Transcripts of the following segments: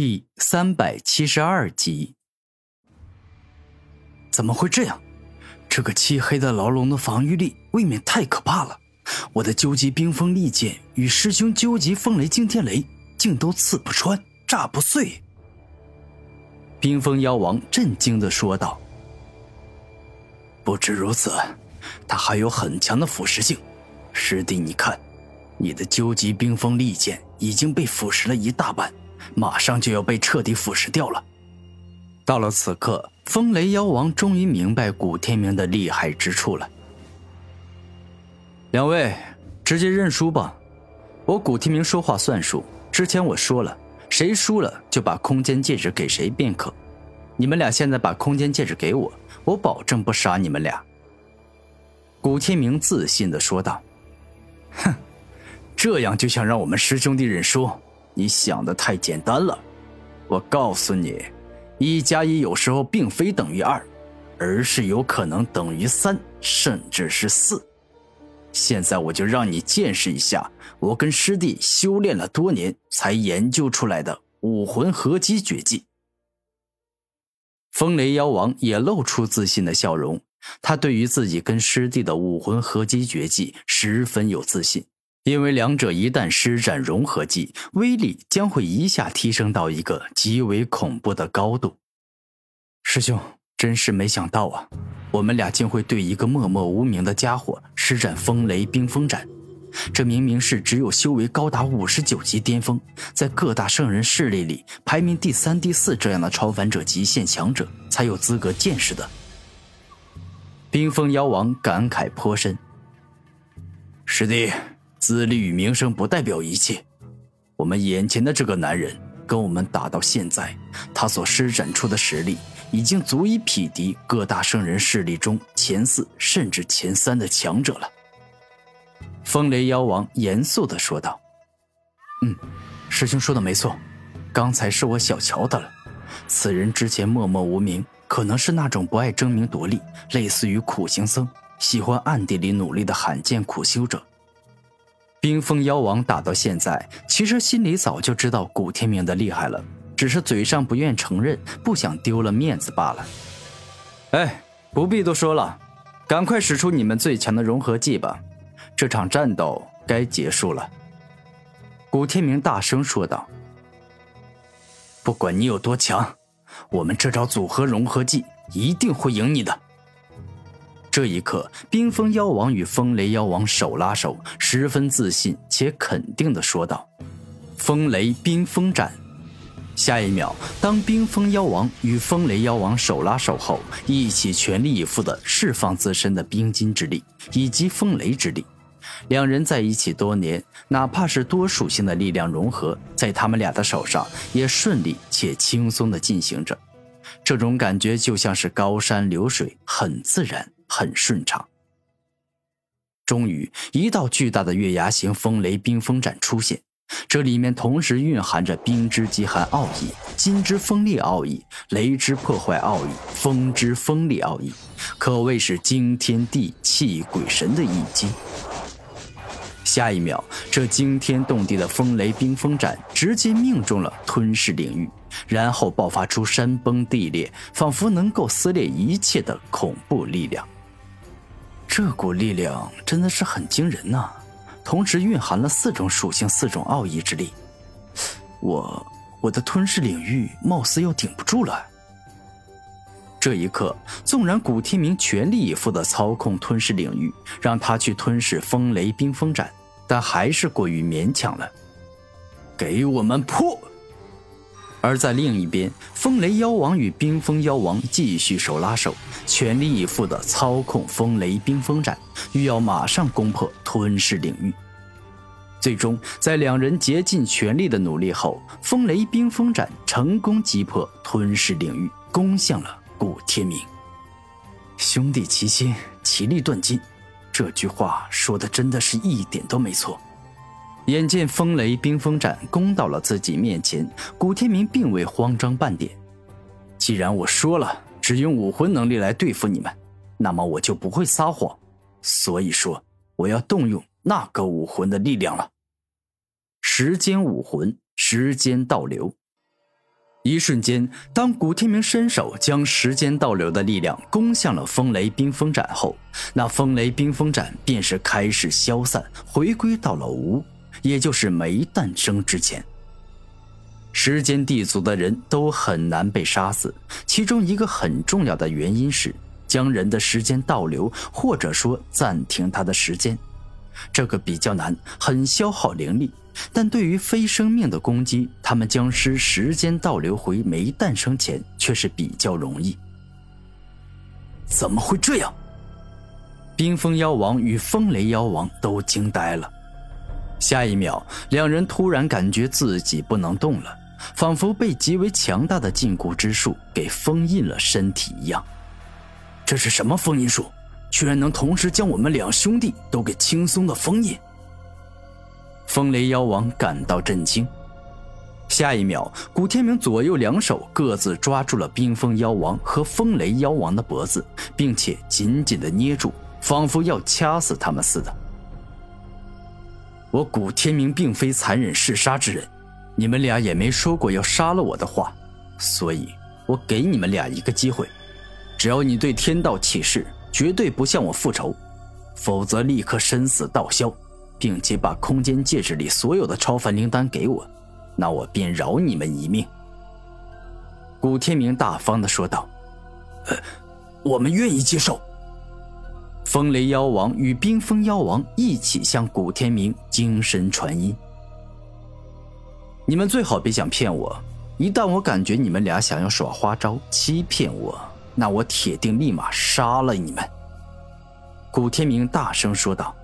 第三百七十二集，怎么会这样？这个漆黑的牢笼的防御力未免太可怕了。我的究极冰封利剑与师兄究极风雷惊天雷，竟都刺不穿、炸不碎。冰封妖王震惊的说道：“不止如此，它还有很强的腐蚀性。师弟，你看，你的究极冰封利剑已经被腐蚀了一大半。”马上就要被彻底腐蚀掉了。到了此刻，风雷妖王终于明白古天明的厉害之处了。两位，直接认输吧，我古天明说话算数。之前我说了，谁输了就把空间戒指给谁便可。你们俩现在把空间戒指给我，我保证不杀你们俩。古天明自信的说道：“哼，这样就想让我们师兄弟认输？”你想的太简单了，我告诉你，一加一有时候并非等于二，而是有可能等于三，甚至是四。现在我就让你见识一下我跟师弟修炼了多年才研究出来的武魂合击绝技。风雷妖王也露出自信的笑容，他对于自己跟师弟的武魂合击绝技十分有自信。因为两者一旦施展融合技，威力将会一下提升到一个极为恐怖的高度。师兄，真是没想到啊，我们俩竟会对一个默默无名的家伙施展风雷冰封斩。这明明是只有修为高达五十九级巅峰，在各大圣人势力里排名第三、第四这样的超凡者极限强者才有资格见识的。冰封妖王感慨颇深，师弟。资历与名声不代表一切。我们眼前的这个男人，跟我们打到现在，他所施展出的实力，已经足以匹敌各大圣人势力中前四甚至前三的强者了。风雷妖王严肃地说道：“嗯，师兄说的没错，刚才是我小瞧他了。此人之前默默无名，可能是那种不爱争名夺利，类似于苦行僧，喜欢暗地里努力的罕见苦修者。”冰封妖王打到现在，其实心里早就知道古天明的厉害了，只是嘴上不愿承认，不想丢了面子罢了。哎，不必多说了，赶快使出你们最强的融合技吧，这场战斗该结束了。古天明大声说道：“不管你有多强，我们这招组合融合技一定会赢你的。”这一刻，冰封妖王与风雷妖王手拉手，十分自信且肯定的说道：“风雷冰封斩。”下一秒，当冰封妖王与风雷妖王手拉手后，一起全力以赴的释放自身的冰晶之力以及风雷之力。两人在一起多年，哪怕是多属性的力量融合，在他们俩的手上也顺利且轻松的进行着。这种感觉就像是高山流水，很自然。很顺畅。终于，一道巨大的月牙形风雷冰封斩出现，这里面同时蕴含着冰之极寒奥义、金之锋利奥义、雷之破坏奥义、风之锋利奥义，可谓是惊天地泣鬼神的一击。下一秒，这惊天动地的风雷冰封斩直接命中了吞噬领域，然后爆发出山崩地裂，仿佛能够撕裂一切的恐怖力量。这股力量真的是很惊人呐，同时蕴含了四种属性、四种奥义之力。我我的吞噬领域貌似要顶不住了。这一刻，纵然古天明全力以赴的操控吞噬领域，让他去吞噬风雷冰封斩，但还是过于勉强了。给我们破！而在另一边，风雷妖王与冰封妖王继续手拉手，全力以赴地操控风雷冰封斩，欲要马上攻破吞噬领域。最终，在两人竭尽全力的努力后，风雷冰封斩成功击破吞噬领域，攻向了古天明。兄弟齐心，其利断金，这句话说的真的是一点都没错。眼见风雷冰封斩攻到了自己面前，古天明并未慌张半点。既然我说了只用武魂能力来对付你们，那么我就不会撒谎。所以说，我要动用那个武魂的力量了。时间武魂，时间倒流。一瞬间，当古天明伸手将时间倒流的力量攻向了风雷冰封斩后，那风雷冰封斩便是开始消散，回归到了无，也就是没诞生之前。时间地族的人都很难被杀死，其中一个很重要的原因是将人的时间倒流，或者说暂停他的时间，这个比较难，很消耗灵力。但对于非生命的攻击，他们僵尸时间倒流回没诞生前却是比较容易。怎么会这样？冰封妖王与风雷妖王都惊呆了。下一秒，两人突然感觉自己不能动了，仿佛被极为强大的禁锢之术给封印了身体一样。这是什么封印术？居然能同时将我们两兄弟都给轻松的封印？风雷妖王感到震惊，下一秒，古天明左右两手各自抓住了冰封妖王和风雷妖王的脖子，并且紧紧的捏住，仿佛要掐死他们似的。我古天明并非残忍嗜杀之人，你们俩也没说过要杀了我的话，所以我给你们俩一个机会，只要你对天道起誓，绝对不向我复仇，否则立刻身死道消。并且把空间戒指里所有的超凡灵丹给我，那我便饶你们一命。”古天明大方的说道，“呃，我们愿意接受。”风雷妖王与冰封妖王一起向古天明精神传音：“你们最好别想骗我，一旦我感觉你们俩想要耍花招欺骗我，那我铁定立马杀了你们。”古天明大声说道：“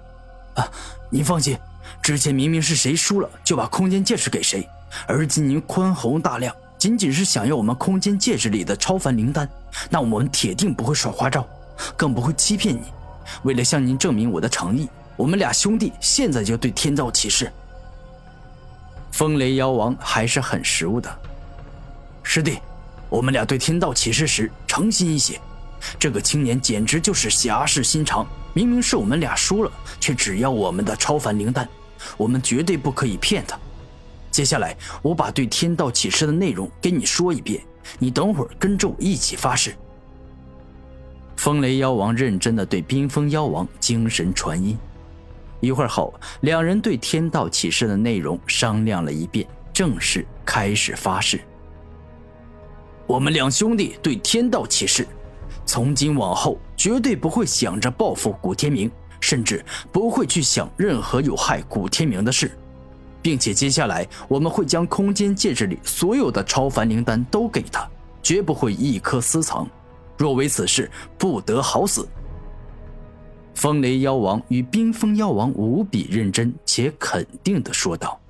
啊！”您放心，之前明明是谁输了就把空间戒指给谁，而今您宽宏大量，仅仅是想要我们空间戒指里的超凡灵丹，那我们铁定不会耍花招，更不会欺骗你。为了向您证明我的诚意，我们俩兄弟现在就对天道起誓。风雷妖王还是很实务的，师弟，我们俩对天道起誓时诚心一些。这个青年简直就是侠士心肠。明明是我们俩输了，却只要我们的超凡灵丹，我们绝对不可以骗他。接下来，我把对天道起誓的内容跟你说一遍，你等会儿跟着我一起发誓。风雷妖王认真的对冰封妖王精神传音，一会儿后，两人对天道启示的内容商量了一遍，正式开始发誓。我们两兄弟对天道启示。从今往后，绝对不会想着报复古天明，甚至不会去想任何有害古天明的事，并且接下来我们会将空间戒指里所有的超凡灵丹都给他，绝不会一颗私藏。若为此事，不得好死。风雷妖王与冰封妖王无比认真且肯定地说道。